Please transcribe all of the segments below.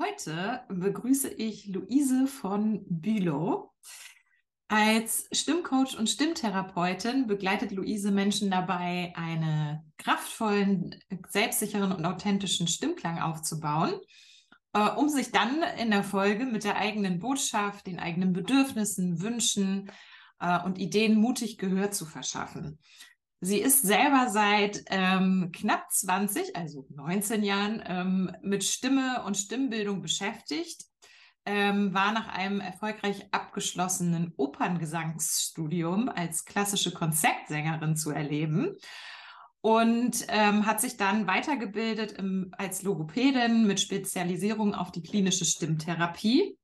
Heute begrüße ich Luise von Bülow. Als Stimmcoach und Stimmtherapeutin begleitet Luise Menschen dabei, einen kraftvollen, selbstsicheren und authentischen Stimmklang aufzubauen, äh, um sich dann in der Folge mit der eigenen Botschaft, den eigenen Bedürfnissen, Wünschen äh, und Ideen mutig Gehör zu verschaffen. Sie ist selber seit ähm, knapp 20, also 19 Jahren, ähm, mit Stimme und Stimmbildung beschäftigt, ähm, war nach einem erfolgreich abgeschlossenen Operngesangsstudium als klassische Konzertsängerin zu erleben und ähm, hat sich dann weitergebildet im, als Logopädin mit Spezialisierung auf die klinische Stimmtherapie.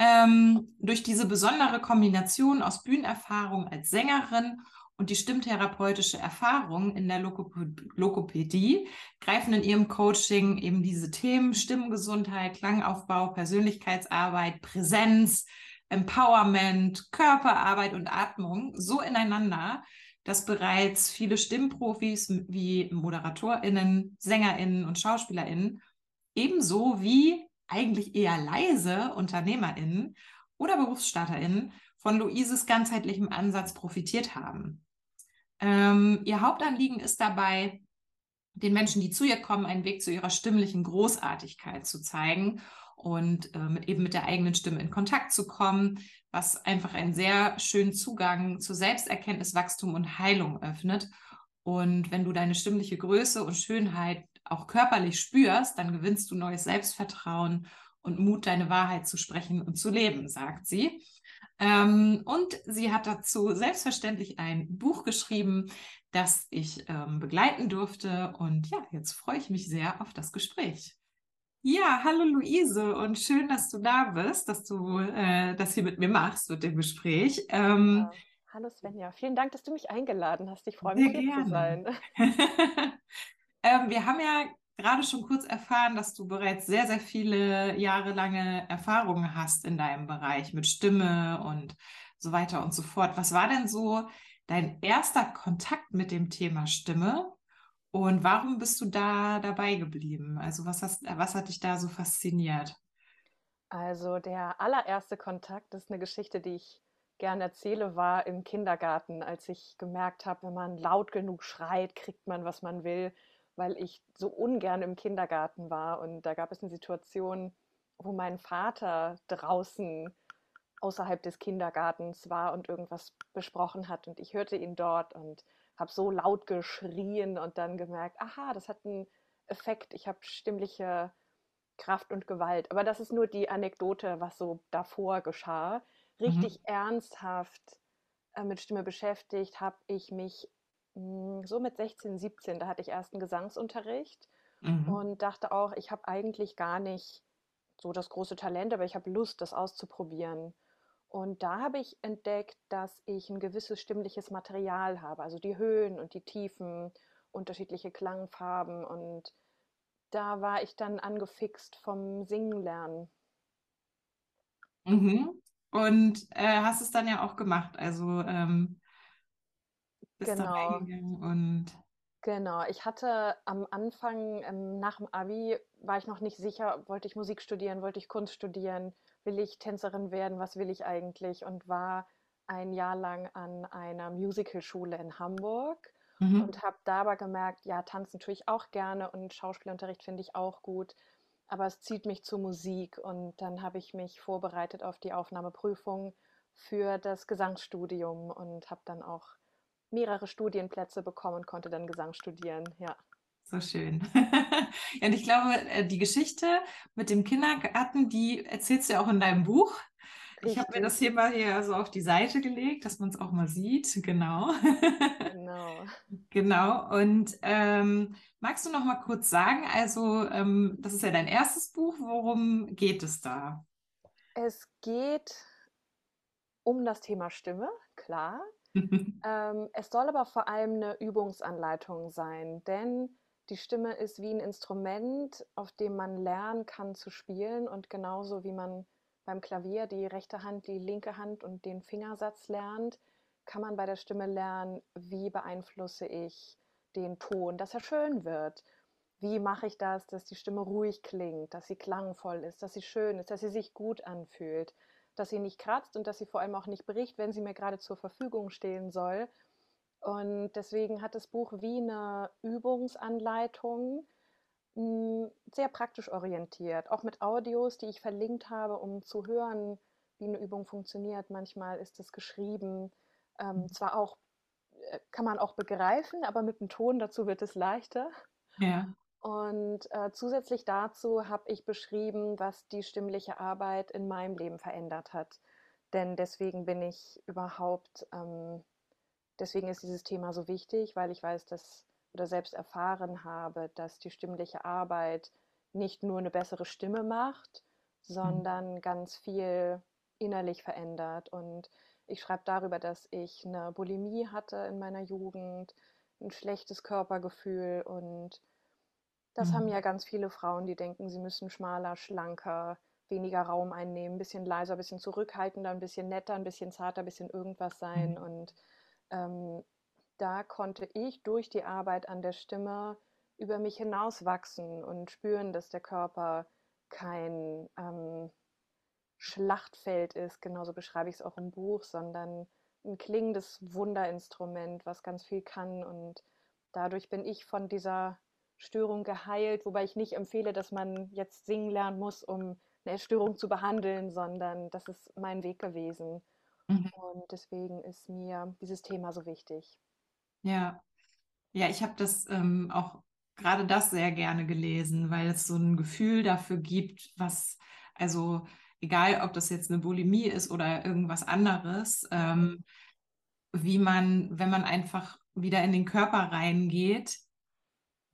Ähm, durch diese besondere Kombination aus Bühnenerfahrung als Sängerin und die stimmtherapeutische Erfahrung in der Lokopädie greifen in ihrem Coaching eben diese Themen Stimmgesundheit, Klangaufbau, Persönlichkeitsarbeit, Präsenz, Empowerment, Körperarbeit und Atmung so ineinander, dass bereits viele Stimmprofis wie ModeratorInnen, SängerInnen und SchauspielerInnen ebenso wie eigentlich eher leise UnternehmerInnen oder BerufsstarterInnen von Luises ganzheitlichem Ansatz profitiert haben. Ähm, ihr Hauptanliegen ist dabei, den Menschen, die zu ihr kommen, einen Weg zu ihrer stimmlichen Großartigkeit zu zeigen und äh, mit, eben mit der eigenen Stimme in Kontakt zu kommen, was einfach einen sehr schönen Zugang zu Selbsterkenntnis, Wachstum und Heilung öffnet. Und wenn du deine stimmliche Größe und Schönheit auch körperlich spürst, dann gewinnst du neues Selbstvertrauen und Mut, deine Wahrheit zu sprechen und zu leben, sagt sie. Ähm, und sie hat dazu selbstverständlich ein Buch geschrieben, das ich ähm, begleiten durfte. Und ja, jetzt freue ich mich sehr auf das Gespräch. Ja, hallo Luise und schön, dass du da bist, dass du äh, das hier mit mir machst, mit dem Gespräch. Ähm, ja. Hallo Svenja, vielen Dank, dass du mich eingeladen hast. Ich freue mich, hier gerne. zu sein. ähm, wir haben ja gerade schon kurz erfahren, dass du bereits sehr, sehr viele jahrelange Erfahrungen hast in deinem Bereich mit Stimme und so weiter und so fort. Was war denn so dein erster Kontakt mit dem Thema Stimme und warum bist du da dabei geblieben? Also was, hast, was hat dich da so fasziniert? Also der allererste Kontakt ist eine Geschichte, die ich gerne erzähle, war im Kindergarten, als ich gemerkt habe, wenn man laut genug schreit, kriegt man, was man will weil ich so ungern im Kindergarten war. Und da gab es eine Situation, wo mein Vater draußen außerhalb des Kindergartens war und irgendwas besprochen hat. Und ich hörte ihn dort und habe so laut geschrien und dann gemerkt, aha, das hat einen Effekt. Ich habe stimmliche Kraft und Gewalt. Aber das ist nur die Anekdote, was so davor geschah. Richtig mhm. ernsthaft äh, mit Stimme beschäftigt habe ich mich hm, so mit 16, 17, da hatte ich erst einen Gesangsunterricht mhm. und dachte auch, ich habe eigentlich gar nicht so das große Talent, aber ich habe Lust, das auszuprobieren. Und da habe ich entdeckt, dass ich ein gewisses stimmliches Material habe, also die Höhen und die Tiefen, unterschiedliche Klangfarben. Und da war ich dann angefixt vom Singen lernen. Mhm. Und äh, hast es dann ja auch gemacht. Also ähm, bist genau. da reingegangen und. Genau, ich hatte am Anfang, ähm, nach dem Abi, war ich noch nicht sicher, wollte ich Musik studieren, wollte ich Kunst studieren, will ich Tänzerin werden, was will ich eigentlich? Und war ein Jahr lang an einer Musicalschule in Hamburg mhm. und habe dabei gemerkt, ja, tanzen tue ich auch gerne und Schauspielunterricht finde ich auch gut, aber es zieht mich zur Musik und dann habe ich mich vorbereitet auf die Aufnahmeprüfung für das Gesangsstudium und habe dann auch mehrere Studienplätze bekommen und konnte dann Gesang studieren, ja. So schön. ja, und ich glaube, äh, die Geschichte mit dem Kindergarten, die erzählst du ja auch in deinem Buch. Richtig. Ich habe mir das hier mal hier so auf die Seite gelegt, dass man es auch mal sieht. Genau. Genau. genau. Und ähm, magst du noch mal kurz sagen, also ähm, das ist ja dein erstes Buch, worum geht es da? Es geht um das Thema Stimme, klar. ähm, es soll aber vor allem eine Übungsanleitung sein, denn die Stimme ist wie ein Instrument, auf dem man lernen kann zu spielen und genauso wie man beim Klavier die rechte Hand, die linke Hand und den Fingersatz lernt, kann man bei der Stimme lernen, wie beeinflusse ich den Ton, dass er schön wird. wie mache ich das, dass die Stimme ruhig klingt, dass sie klangvoll ist, dass sie schön ist, dass sie sich gut anfühlt, dass sie nicht kratzt und dass sie vor allem auch nicht bricht, wenn sie mir gerade zur Verfügung stehen soll. Und deswegen hat das Buch wie eine Übungsanleitung hm, sehr praktisch orientiert, auch mit Audios, die ich verlinkt habe, um zu hören, wie eine Übung funktioniert. Manchmal ist es geschrieben, ähm, mhm. zwar auch äh, kann man auch begreifen, aber mit dem Ton dazu wird es leichter. Ja. Und äh, zusätzlich dazu habe ich beschrieben, was die stimmliche Arbeit in meinem Leben verändert hat. Denn deswegen bin ich überhaupt, ähm, deswegen ist dieses Thema so wichtig, weil ich weiß, dass oder selbst erfahren habe, dass die stimmliche Arbeit nicht nur eine bessere Stimme macht, mhm. sondern ganz viel innerlich verändert. Und ich schreibe darüber, dass ich eine Bulimie hatte in meiner Jugend, ein schlechtes Körpergefühl und das mhm. haben ja ganz viele Frauen, die denken, sie müssen schmaler, schlanker, weniger Raum einnehmen, ein bisschen leiser, ein bisschen zurückhaltender, ein bisschen netter, ein bisschen zarter, ein bisschen irgendwas sein. Mhm. Und ähm, da konnte ich durch die Arbeit an der Stimme über mich hinauswachsen und spüren, dass der Körper kein ähm, Schlachtfeld ist, genauso beschreibe ich es auch im Buch, sondern ein klingendes Wunderinstrument, was ganz viel kann. Und dadurch bin ich von dieser Störung geheilt, wobei ich nicht empfehle, dass man jetzt singen lernen muss, um eine Störung zu behandeln, sondern das ist mein Weg gewesen. Mhm. Und deswegen ist mir dieses Thema so wichtig. Ja, ja, ich habe das ähm, auch gerade das sehr gerne gelesen, weil es so ein Gefühl dafür gibt, was, also egal ob das jetzt eine Bulimie ist oder irgendwas anderes, ähm, wie man, wenn man einfach wieder in den Körper reingeht,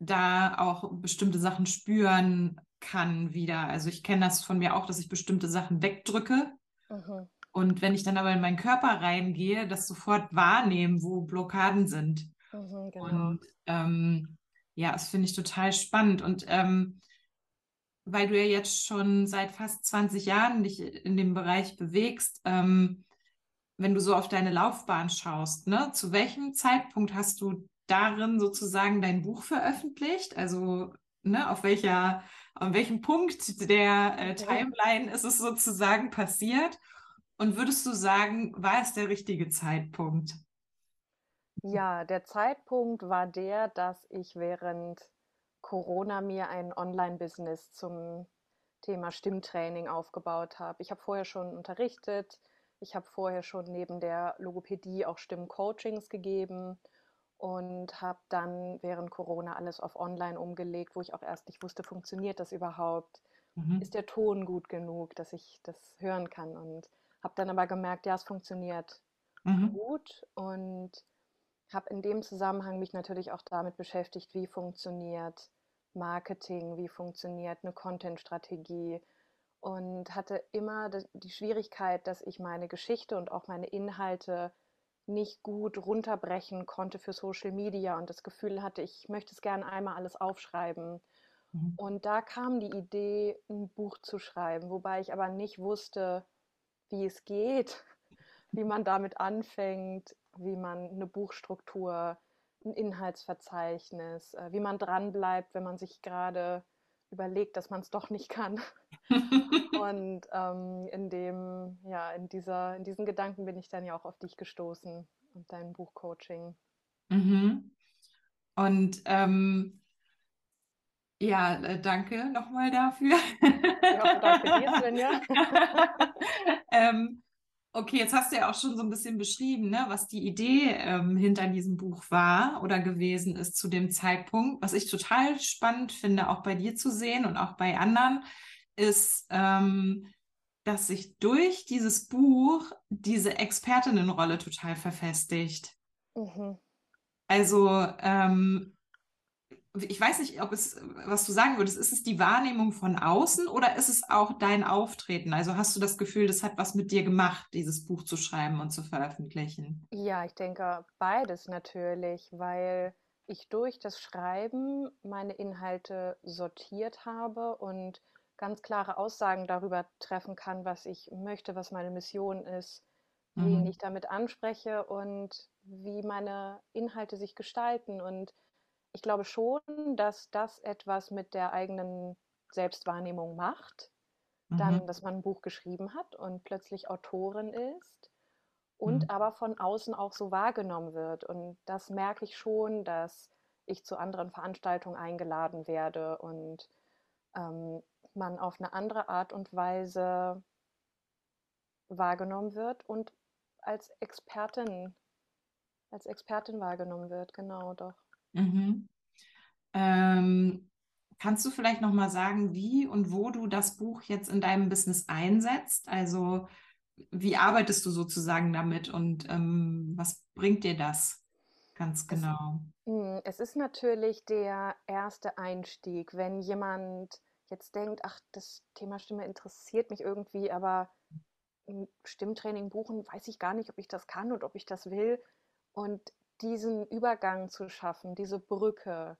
da auch bestimmte Sachen spüren kann wieder. Also ich kenne das von mir auch, dass ich bestimmte Sachen wegdrücke. Mhm. Und wenn ich dann aber in meinen Körper reingehe, das sofort wahrnehmen, wo Blockaden sind. Mhm, genau. Und ähm, ja, das finde ich total spannend. Und ähm, weil du ja jetzt schon seit fast 20 Jahren dich in dem Bereich bewegst, ähm, wenn du so auf deine Laufbahn schaust, ne, zu welchem Zeitpunkt hast du darin sozusagen dein Buch veröffentlicht? Also ne, auf welcher, an welchem Punkt der äh, Timeline ist es sozusagen passiert? Und würdest du sagen, war es der richtige Zeitpunkt? Ja, der Zeitpunkt war der, dass ich während Corona mir ein Online-Business zum Thema Stimmtraining aufgebaut habe. Ich habe vorher schon unterrichtet, ich habe vorher schon neben der Logopädie auch Stimmcoachings gegeben und habe dann während Corona alles auf Online umgelegt, wo ich auch erst nicht wusste, funktioniert das überhaupt? Mhm. Ist der Ton gut genug, dass ich das hören kann? Und habe dann aber gemerkt, ja, es funktioniert mhm. gut und habe in dem Zusammenhang mich natürlich auch damit beschäftigt, wie funktioniert Marketing, wie funktioniert eine Content-Strategie und hatte immer die Schwierigkeit, dass ich meine Geschichte und auch meine Inhalte nicht gut runterbrechen konnte für Social Media und das Gefühl hatte, ich möchte es gerne einmal alles aufschreiben. Mhm. Und da kam die Idee, ein Buch zu schreiben, wobei ich aber nicht wusste, wie es geht, wie man damit anfängt, wie man eine Buchstruktur, ein Inhaltsverzeichnis, äh, wie man dranbleibt, wenn man sich gerade überlegt, dass man es doch nicht kann. und ähm, in dem, ja, in dieser, in diesen Gedanken bin ich dann ja auch auf dich gestoßen und dein Buchcoaching. Mhm. Und ähm, ja, äh, danke nochmal dafür. Ja, danke dir, Svenja. ähm, Okay, jetzt hast du ja auch schon so ein bisschen beschrieben, ne, was die Idee ähm, hinter diesem Buch war oder gewesen ist zu dem Zeitpunkt. Was ich total spannend finde, auch bei dir zu sehen und auch bei anderen, ist, ähm, dass sich durch dieses Buch diese Expertinnenrolle total verfestigt. Mhm. Also ähm, ich weiß nicht, ob es, was du sagen würdest, ist es die Wahrnehmung von außen oder ist es auch dein Auftreten? Also hast du das Gefühl, das hat was mit dir gemacht, dieses Buch zu schreiben und zu veröffentlichen? Ja, ich denke beides natürlich, weil ich durch das Schreiben meine Inhalte sortiert habe und ganz klare Aussagen darüber treffen kann, was ich möchte, was meine Mission ist, mhm. wen ich damit anspreche und wie meine Inhalte sich gestalten und ich glaube schon, dass das etwas mit der eigenen Selbstwahrnehmung macht. Dann, Mhm. dass man ein Buch geschrieben hat und plötzlich Autorin ist und Mhm. aber von außen auch so wahrgenommen wird. Und das merke ich schon, dass ich zu anderen Veranstaltungen eingeladen werde und ähm, man auf eine andere Art und Weise wahrgenommen wird und als Expertin, als Expertin wahrgenommen wird, genau doch. Mhm. Ähm, kannst du vielleicht noch mal sagen, wie und wo du das Buch jetzt in deinem Business einsetzt? Also wie arbeitest du sozusagen damit und ähm, was bringt dir das ganz Es, genau? mh, es ist natürlich der erste Einstieg, wenn jemand jetzt denkt, ach, das Thema Stimme interessiert mich irgendwie, aber Stimmtraining buchen, weiß ich gar nicht, ob ich das kann und ob ich das will. Und diesen Übergang zu schaffen, diese Brücke,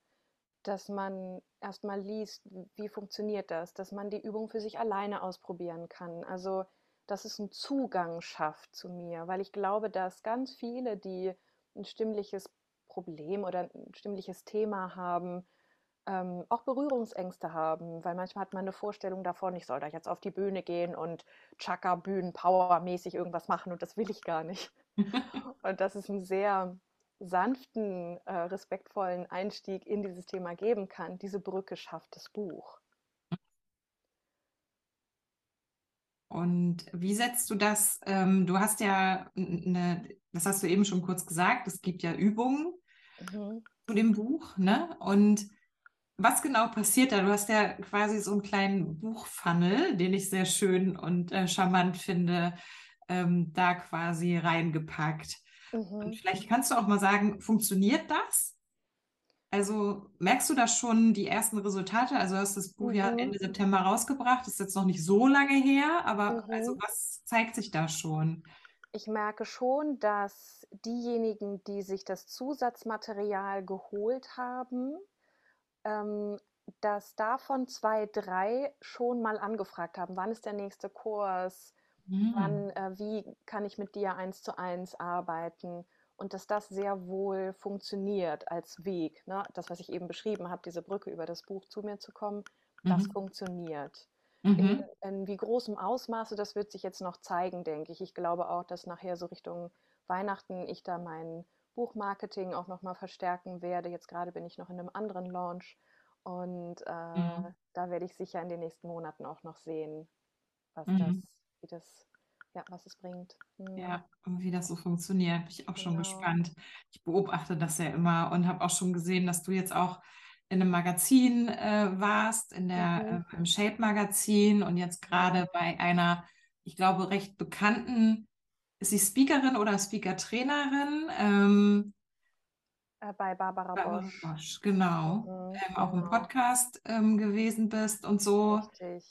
dass man erstmal liest, wie funktioniert das, dass man die Übung für sich alleine ausprobieren kann. Also, dass es einen Zugang schafft zu mir, weil ich glaube, dass ganz viele, die ein stimmliches Problem oder ein stimmliches Thema haben, ähm, auch Berührungsängste haben, weil manchmal hat man eine Vorstellung davon, ich soll da jetzt auf die Bühne gehen und Chaka Bühnen Power-mäßig irgendwas machen und das will ich gar nicht. Und dass es einen sehr sanften, äh, respektvollen Einstieg in dieses Thema geben kann, diese Brücke schafft das Buch. Und wie setzt du das? Ähm, du hast ja eine, das hast du eben schon kurz gesagt, es gibt ja Übungen Mhm. zu dem Buch, ne? Und was genau passiert da? Du hast ja quasi so einen kleinen Buchfunnel, den ich sehr schön und äh, charmant finde, ähm, da quasi reingepackt. Und Mhm. vielleicht kannst du auch mal sagen, funktioniert das? Also merkst du da schon die ersten Resultate? Also du hast das Buch ja Mhm. Ende September rausgebracht, ist jetzt noch nicht so lange her, aber also Mhm. was zeigt sich da schon? Ich merke schon, dass diejenigen, die sich das Zusatzmaterial geholt haben, ähm, dass davon zwei, drei schon mal angefragt haben, wann ist der nächste Kurs, Hm. wann, äh, wie kann ich mit dir eins zu eins arbeiten und dass das sehr wohl funktioniert als Weg. Ne? Das, was ich eben beschrieben habe, diese Brücke über das Buch zu mir zu kommen, das Mhm. funktioniert. In, Mhm. in wie großem Ausmaße, das wird sich jetzt noch zeigen, denke ich. Ich glaube auch, dass nachher so Richtung Weihnachten ich da mein Buchmarketing auch nochmal verstärken werde. Jetzt gerade bin ich noch in einem anderen Launch und Mhm. äh, da werde ich sicher in den nächsten Monaten auch noch sehen, was das, Mhm. Wie das, ja, was es bringt. Mhm, Ja, und wie das so funktioniert, bin ich auch schon genau. gespannt. Ich beobachte das ja immer und habe auch schon gesehen, dass du jetzt auch in einem Magazin äh, warst, in Mhm, der, äh, im Shape-Magazin und jetzt gerade bei einer, ich glaube, recht bekannten, ist sie Speakerin oder Speaker-Trainerin? Ähm, Äh, bei Barbara Barbara Bosch. Bosch, genau. Mhm, Ähm, auch im genau. Podcast ähm, gewesen bist und so. Richtig.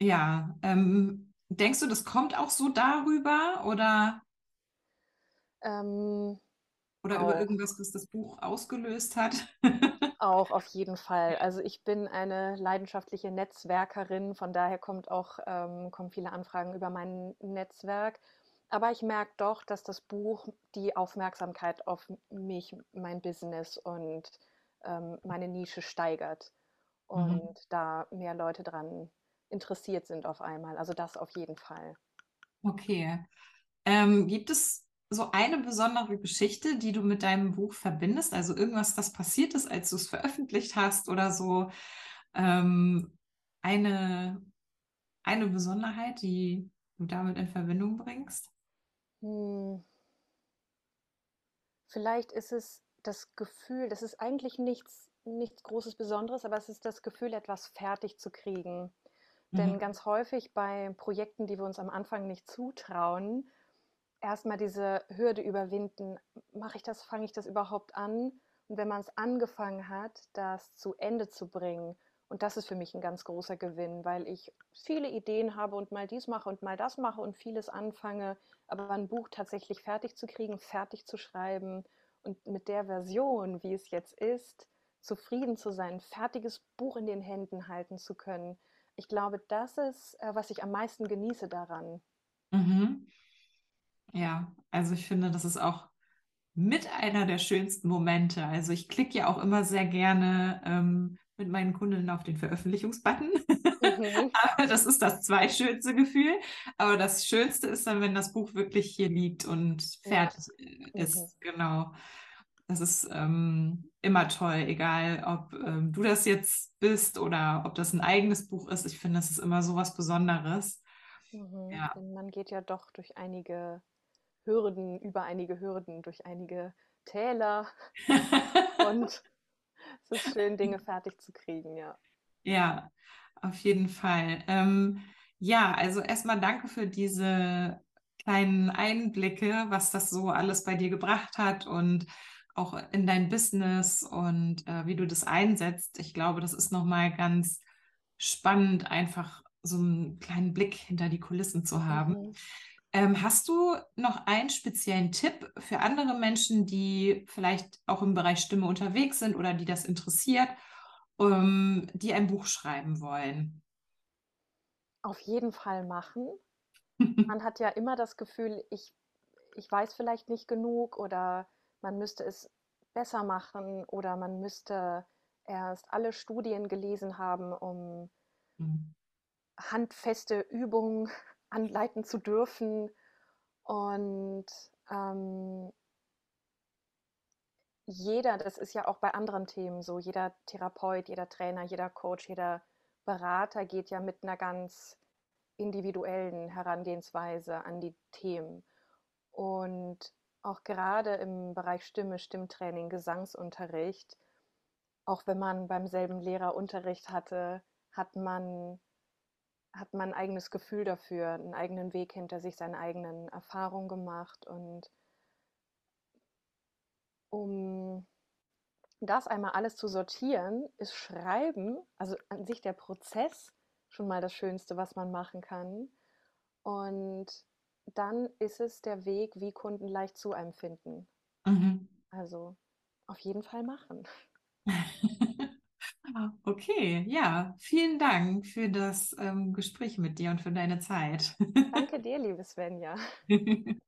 Ja, ähm, denkst du, das kommt auch so darüber oder, Ähm, oder über irgendwas, was das Buch ausgelöst hat? Auch auf jeden Fall. Also ich bin eine leidenschaftliche Netzwerkerin, von daher kommt auch, ähm, kommen viele Anfragen über mein Netzwerk. Aber ich merke doch, dass das Buch die Aufmerksamkeit auf mich, mein Business und ähm, meine Nische steigert Mhm. und da mehr Leute dran interessiert sind auf einmal. Also das auf jeden Fall. Okay. Ähm, gibt es so eine besondere Geschichte, die du mit deinem Buch verbindest? Also irgendwas, das passiert ist, als du es veröffentlicht hast oder so? Ähm, eine, eine Besonderheit, die du damit in Verbindung bringst? Hm, Vielleicht ist es das Gefühl, das ist eigentlich nichts, nichts Großes Besonderes, aber es ist das Gefühl, etwas fertig zu kriegen. Denn Mhm. ganz häufig bei Projekten, die wir uns am Anfang nicht zutrauen, erstmal diese Hürde überwinden, mache ich das, fange ich das überhaupt an? Und wenn man es angefangen hat, das zu Ende zu bringen, und das ist für mich ein ganz großer Gewinn, weil ich viele Ideen habe und mal dies mache und mal das mache und vieles anfange, aber ein Buch tatsächlich fertig zu kriegen, fertig zu schreiben und mit der Version, wie es jetzt ist, zufrieden zu sein, ein fertiges Buch in den Händen halten zu können. Ich glaube, das ist, äh, was ich am meisten genieße daran. Mhm. Ja, also ich finde, das ist auch mit einer der schönsten Momente. Also ich klicke ja auch immer sehr gerne ähm, mit meinen Kundinnen auf den Veröffentlichungsbutton. Mhm. Das ist das zweitschönste Gefühl. Aber das Schönste ist dann, wenn das Buch wirklich hier liegt und fertig ja. ist. Mhm. Genau. Das ist ähm, immer toll, egal ob ähm, du das jetzt bist oder ob das ein eigenes Buch ist. Ich finde, das ist immer so was Besonderes. Mhm. Ja. Man geht ja doch durch einige Hürden, über einige Hürden, durch einige Täler. und es ist schön, Dinge fertig zu kriegen, ja. Ja, auf jeden Fall. Ähm, ja, also erstmal danke für diese kleinen Einblicke, was das so alles bei dir gebracht hat und auch in dein Business und äh, wie du das einsetzt. Ich glaube, das ist nochmal ganz spannend, einfach so einen kleinen Blick hinter die Kulissen zu haben. Mhm. Ähm, hast du noch einen speziellen Tipp für andere Menschen, die vielleicht auch im Bereich Stimme unterwegs sind oder die das interessiert, ähm, die ein Buch schreiben wollen? Auf jeden Fall machen. Man hat ja immer das Gefühl, ich, ich weiß vielleicht nicht genug oder man müsste es besser machen oder man müsste erst alle Studien gelesen haben, um mhm. handfeste Übungen anleiten zu dürfen. Und ähm, jeder, das ist ja auch bei anderen Themen so, jeder Therapeut, jeder Trainer, jeder Coach, jeder Berater geht ja mit einer ganz individuellen Herangehensweise an die Themen. Und auch gerade im Bereich Stimme, Stimmtraining, Gesangsunterricht, auch wenn man beim selben Lehrer Unterricht hatte, hat man, hat man ein eigenes Gefühl dafür, einen eigenen Weg hinter sich, seine eigenen Erfahrungen gemacht. Und um das einmal alles zu sortieren, ist Schreiben, also an sich der Prozess, schon mal das Schönste, was man machen kann. Und dann ist es der Weg, wie Kunden leicht zu einem finden. Mhm. Also auf jeden Fall machen. Okay, ja, vielen Dank für das ähm, Gespräch mit dir und für deine Zeit. Danke dir, liebe Svenja.